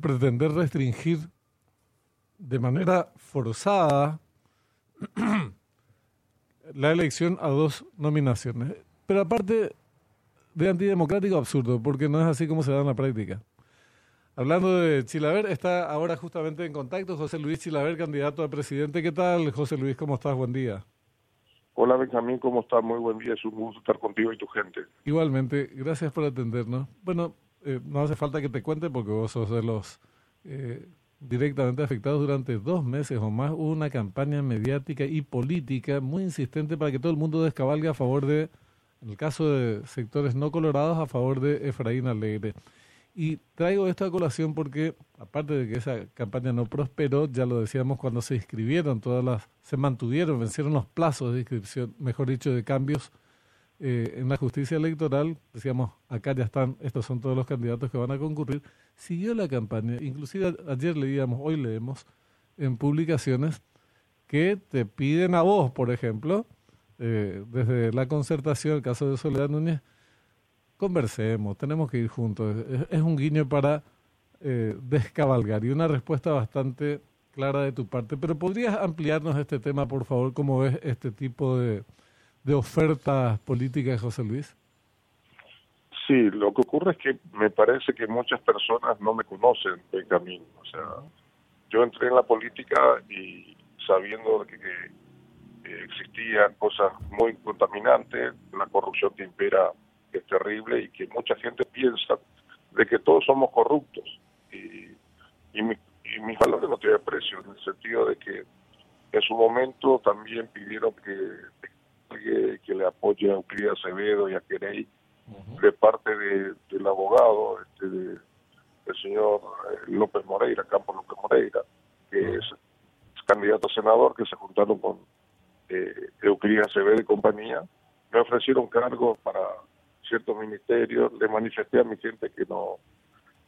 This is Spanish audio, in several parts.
pretender restringir de manera forzada la elección a dos nominaciones. Pero aparte de antidemocrático, absurdo, porque no es así como se da en la práctica. Hablando de Chilaver, está ahora justamente en contacto José Luis Chilaver, candidato a presidente. ¿Qué tal, José Luis? ¿Cómo estás? Buen día. Hola Benjamín, ¿cómo estás? Muy buen día, es un gusto estar contigo y tu gente. Igualmente, gracias por atendernos. Bueno, eh, no hace falta que te cuente porque vos sos de los eh, directamente afectados durante dos meses o más. Hubo una campaña mediática y política muy insistente para que todo el mundo descabalgue a favor de, en el caso de sectores no colorados, a favor de Efraín Alegre. Y traigo esta colación porque, aparte de que esa campaña no prosperó, ya lo decíamos cuando se inscribieron, todas las, se mantuvieron, vencieron los plazos de inscripción, mejor dicho, de cambios eh, en la justicia electoral, decíamos, acá ya están, estos son todos los candidatos que van a concurrir, siguió la campaña, inclusive ayer leíamos, hoy leemos en publicaciones que te piden a vos, por ejemplo, eh, desde la concertación, el caso de Soledad Núñez, conversemos, tenemos que ir juntos. Es, un guiño para eh, descabalgar y una respuesta bastante clara de tu parte. Pero ¿podrías ampliarnos este tema, por favor? ¿Cómo ves este tipo de, de ofertas políticas, José Luis? Sí, lo que ocurre es que me parece que muchas personas no me conocen de camino. O sea, yo entré en la política y sabiendo que, que existían cosas muy contaminantes, la corrupción que impera es terrible y que mucha gente piensa de que todos somos corruptos. Y, y, mis valores no tienen precio, en el sentido de que en su momento también pidieron que, que, le apoye a Euclid Acevedo y a Querey. De parte de, del abogado, este, de, el señor eh, López Moreira, Campos López Moreira, que es, candidato a senador, que se juntaron con eh, Euclid Acevedo y compañía, me ofrecieron cargos para ciertos ministerios, le manifesté a mi gente que no,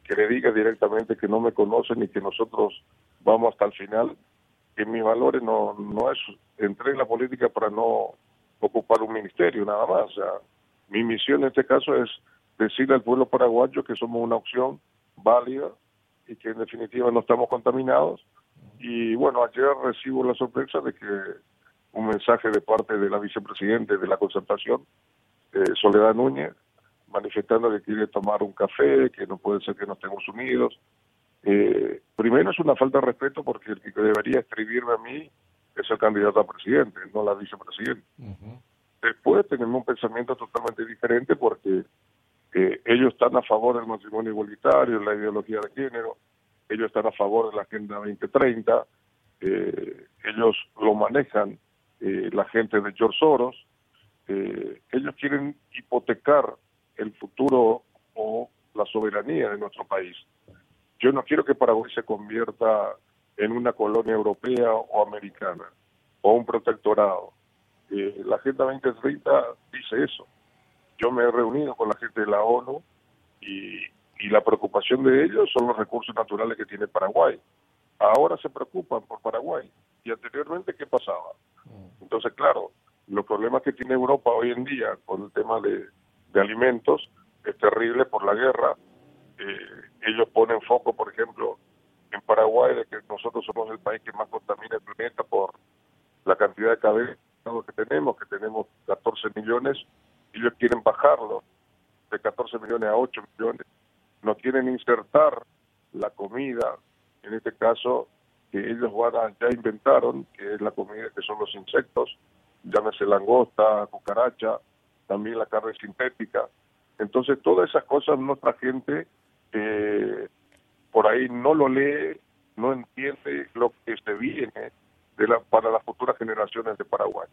que le diga directamente que no me conocen y que nosotros vamos hasta el final, que mis valores no, no es, entré en la política para no ocupar un ministerio nada más, mi misión en este caso es decirle al pueblo paraguayo que somos una opción válida y que en definitiva no estamos contaminados. Y bueno, ayer recibo la sorpresa de que un mensaje de parte de la vicepresidente de la concertación eh, Soledad Núñez, manifestando que quiere tomar un café, que no puede ser que no estemos unidos. Eh, primero es una falta de respeto porque el que debería escribirme a mí es el candidato a presidente, no la vicepresidenta. Después tenemos un pensamiento totalmente diferente porque eh, ellos están a favor del matrimonio igualitario, la ideología de género, ellos están a favor de la Agenda 2030, ellos lo manejan la gente de George Soros, eh, ellos quieren hipotecar el futuro o la soberanía de nuestro país. Yo no quiero que Paraguay se convierta en una colonia europea o americana o un protectorado. Eh, la Agenda 2030 dice eso. Yo me he reunido con la gente de la ONU y, y la preocupación de ellos son los recursos naturales que tiene Paraguay. Ahora se preocupan por Paraguay. ¿Y anteriormente qué pasaba? Mm. Entonces, claro, los problemas que tiene Europa hoy en día con el tema de, alimentos es terrible por la guerra. Eh, ellos ponen foco, por ejemplo, en Paraguay, de que nosotros somos el país que más contamina el planeta por la cantidad de cabezas que tenemos, que tenemos 14 millones, ellos quieren bajarlo de 14 millones a 8 millones. No quieren insertar la comida, en este caso, que ellos ya inventaron, que es la comida que son los insectos, llámese langosta, cucaracha, también la carne sintética. Entonces, todas esas cosas nuestra gente eh, por ahí no lo lee, no entiende lo que se viene de la, para las futuras generaciones de Paraguay.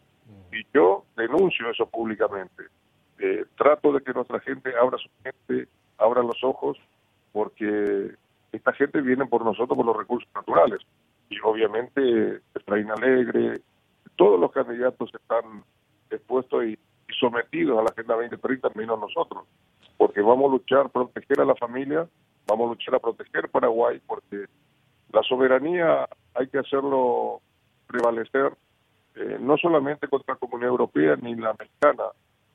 Y yo denuncio eso públicamente. Eh, trato de que nuestra gente abra su mente, abra los ojos, porque esta gente viene por nosotros por los recursos naturales. Y obviamente Efraín Alegre, todos los candidatos están expuestos y, sometidos a la Agenda 2030, menos nosotros, porque vamos a luchar proteger a la familia, vamos a luchar a proteger Paraguay, porque la soberanía hay que hacerlo prevalecer eh, no solamente contra la Comunidad Europea ni la americana,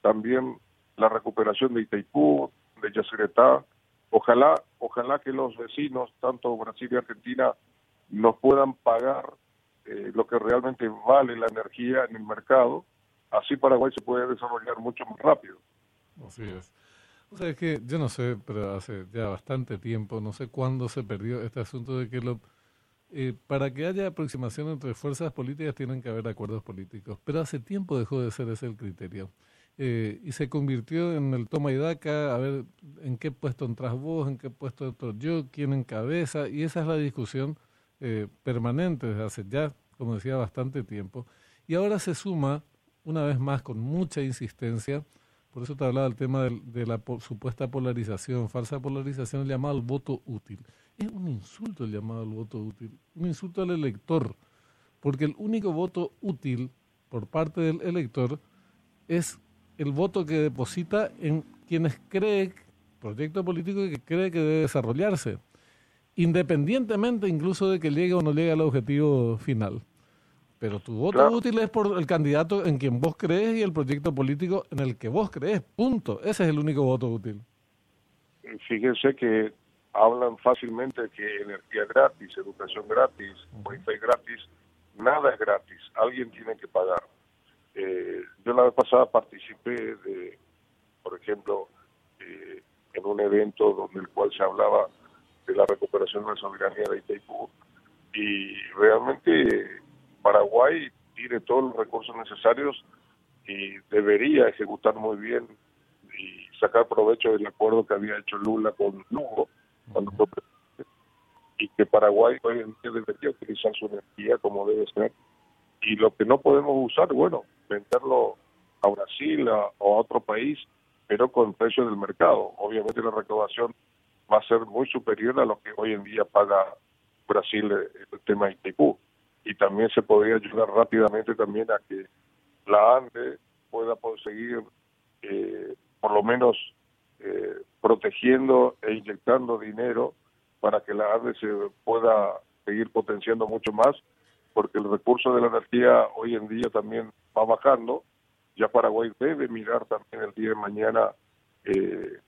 también la recuperación de Itaipú, de Yacyretá, ojalá, ojalá que los vecinos, tanto Brasil y Argentina, nos puedan pagar eh, lo que realmente vale la energía en el mercado, así Paraguay se puede desarrollar mucho más rápido. Así es. Es que yo no sé, pero hace ya bastante tiempo, no sé cuándo se perdió este asunto de que lo, eh, para que haya aproximación entre fuerzas políticas tienen que haber acuerdos políticos, pero hace tiempo dejó de ser ese el criterio. Eh, y se convirtió en el toma y daca, a ver en qué puesto entras vos, en qué puesto entro yo, quién encabeza, y esa es la discusión eh, permanente desde hace ya, como decía, bastante tiempo. Y ahora se suma, una vez más, con mucha insistencia, por eso te hablaba del tema de, la supuesta polarización, falsa polarización, el llamado al voto útil. Es un insulto el llamado al voto útil, un insulto al elector, porque el único voto útil por parte del elector es el voto que deposita en quienes cree, proyecto político que cree que debe desarrollarse, independientemente incluso de que llegue o no llegue al objetivo final. Pero tu voto útil es por el candidato en quien vos crees y el proyecto político en el que vos crees. Punto. Ese es el único voto útil. Fíjense que hablan fácilmente que energía gratis, educación gratis, wifi gratis. Nada es gratis. Alguien tiene que pagar. Eh, yo la vez pasada participé de, por ejemplo, eh, en un evento donde el cual se hablaba de la recuperación de la soberanía de Itaipú y realmente Paraguay tiene todos los recursos necesarios y debería ejecutar muy bien y sacar provecho del acuerdo que había hecho Lula con Lugo cuando fue presidente y que Paraguay hoy en día debería utilizar su energía como debe ser y lo que no podemos usar, bueno, venderlo a Brasil o a otro país, pero con precio del mercado. Obviamente la recaudación va a ser muy superior a lo que hoy en día paga Brasil el tema ITQ y también se podría ayudar rápidamente también a que la ANDE pueda conseguir eh, por lo menos eh, protegiendo e inyectando dinero para que la ANDE se pueda seguir potenciando mucho más, porque el recurso de la energía hoy en día también va bajando. Ya Paraguay debe mirar también el día de mañana eh,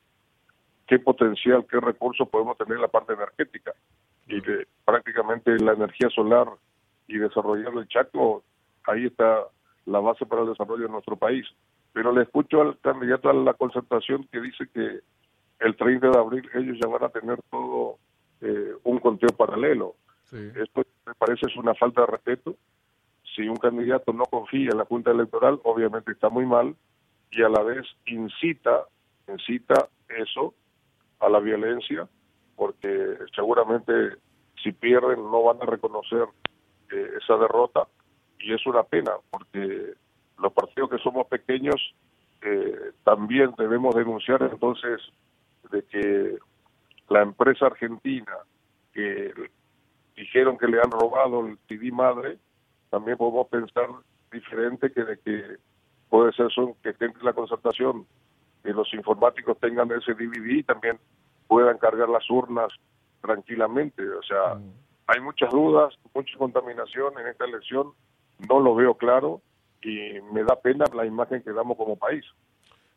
qué potencial, qué recursos podemos tener en la parte energética. Y que prácticamente la energía solar y desarrollar el Chaco, ahí está la base para el desarrollo de nuestro país. Pero le escucho al candidato a la concertación que dice que el 30 de abril ellos ya van a tener todo eh, un conteo paralelo. Esto me parece es una falta de respeto. Si un candidato no confía en la Junta Electoral, obviamente está muy mal y a la vez incita, incita eso a la violencia, porque seguramente si pierden no van a reconocer esa derrota y es una pena porque los partidos que somos pequeños eh, también debemos denunciar entonces de que la empresa argentina que dijeron que le han robado el TD madre, también podemos pensar diferente que de que puede ser son que entre la concertación que los informáticos tengan ese DVD y también puedan cargar las urnas tranquilamente, o sea, mm hay muchas dudas, mucha contaminación en esta elección, no lo veo claro y me da pena la imagen que damos como país.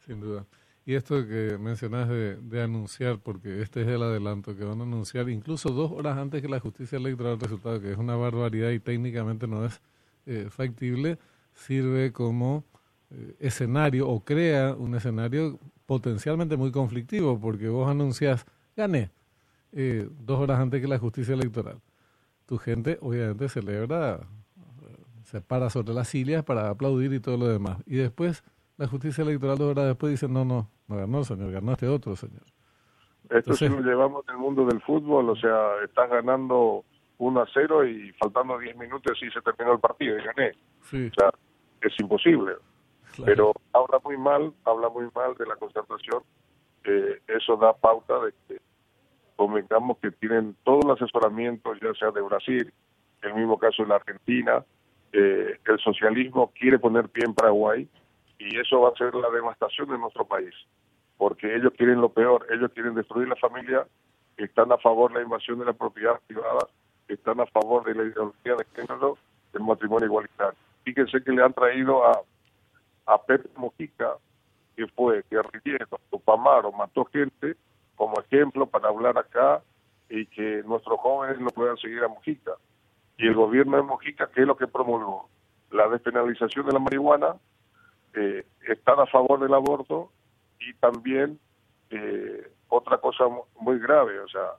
Sin duda. Y esto que mencionas de, anunciar, porque este es el adelanto, que van a anunciar incluso dos horas antes que la justicia electoral el resultado, que es una barbaridad y técnicamente no es eh, factible, sirve como eh, escenario o crea un escenario potencialmente muy conflictivo, porque vos anuncias, gané, eh, dos horas antes que la justicia electoral tu gente obviamente celebra, se para sobre las sillas para aplaudir y todo lo demás. Y después la justicia electoral dos horas después dice, no, no, no ganó el señor, ganó este otro señor. Esto sí lo llevamos en el mundo del fútbol, o sea, estás ganando 1 a 0 y faltando 10 minutos y se terminó el partido y gané. Sí. O sea, es imposible. Pero habla muy mal, habla muy mal de la concertación. Eh, eso da pauta de que convengamos que tienen todo el asesoramiento, ya sea de Brasil, el mismo caso de la Argentina, eh, el socialismo quiere poner pie en Paraguay y eso va a ser la devastación de nuestro país, porque ellos quieren lo peor, ellos quieren destruir la familia, están a favor de la invasión de la propiedad privada, están a favor de la ideología de género, del matrimonio igualitario. Fíjense que le han traído a, a Pepe Mojica, que fue guerrillero, Tupamaro, mató gente, como ejemplo para hablar acá y que nuestros jóvenes no puedan seguir a Mujica. Y el gobierno de Mujica, ¿qué es lo que promulgó? La despenalización de la marihuana, eh, a favor del aborto y también eh, otra cosa muy grave, o sea,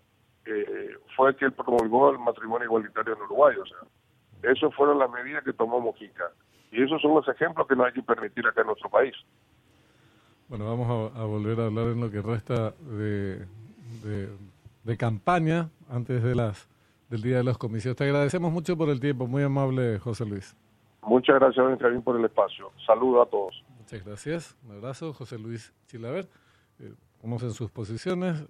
eh, fue que promulgó el matrimonio igualitario en Uruguay, o sea, esas fueron las medidas que tomó Mujica. Y esos son los ejemplos que no hay que permitir acá en nuestro país. Bueno, vamos a, volver a hablar en lo que resta de, de, campaña antes de las del Día de los Comicios. Te agradecemos mucho por el tiempo, muy amable José Luis. Muchas gracias, Benjamín, por el espacio. Saludos a todos. Muchas gracias. Un abrazo, José Luis Chilaver. Eh, en sus posiciones.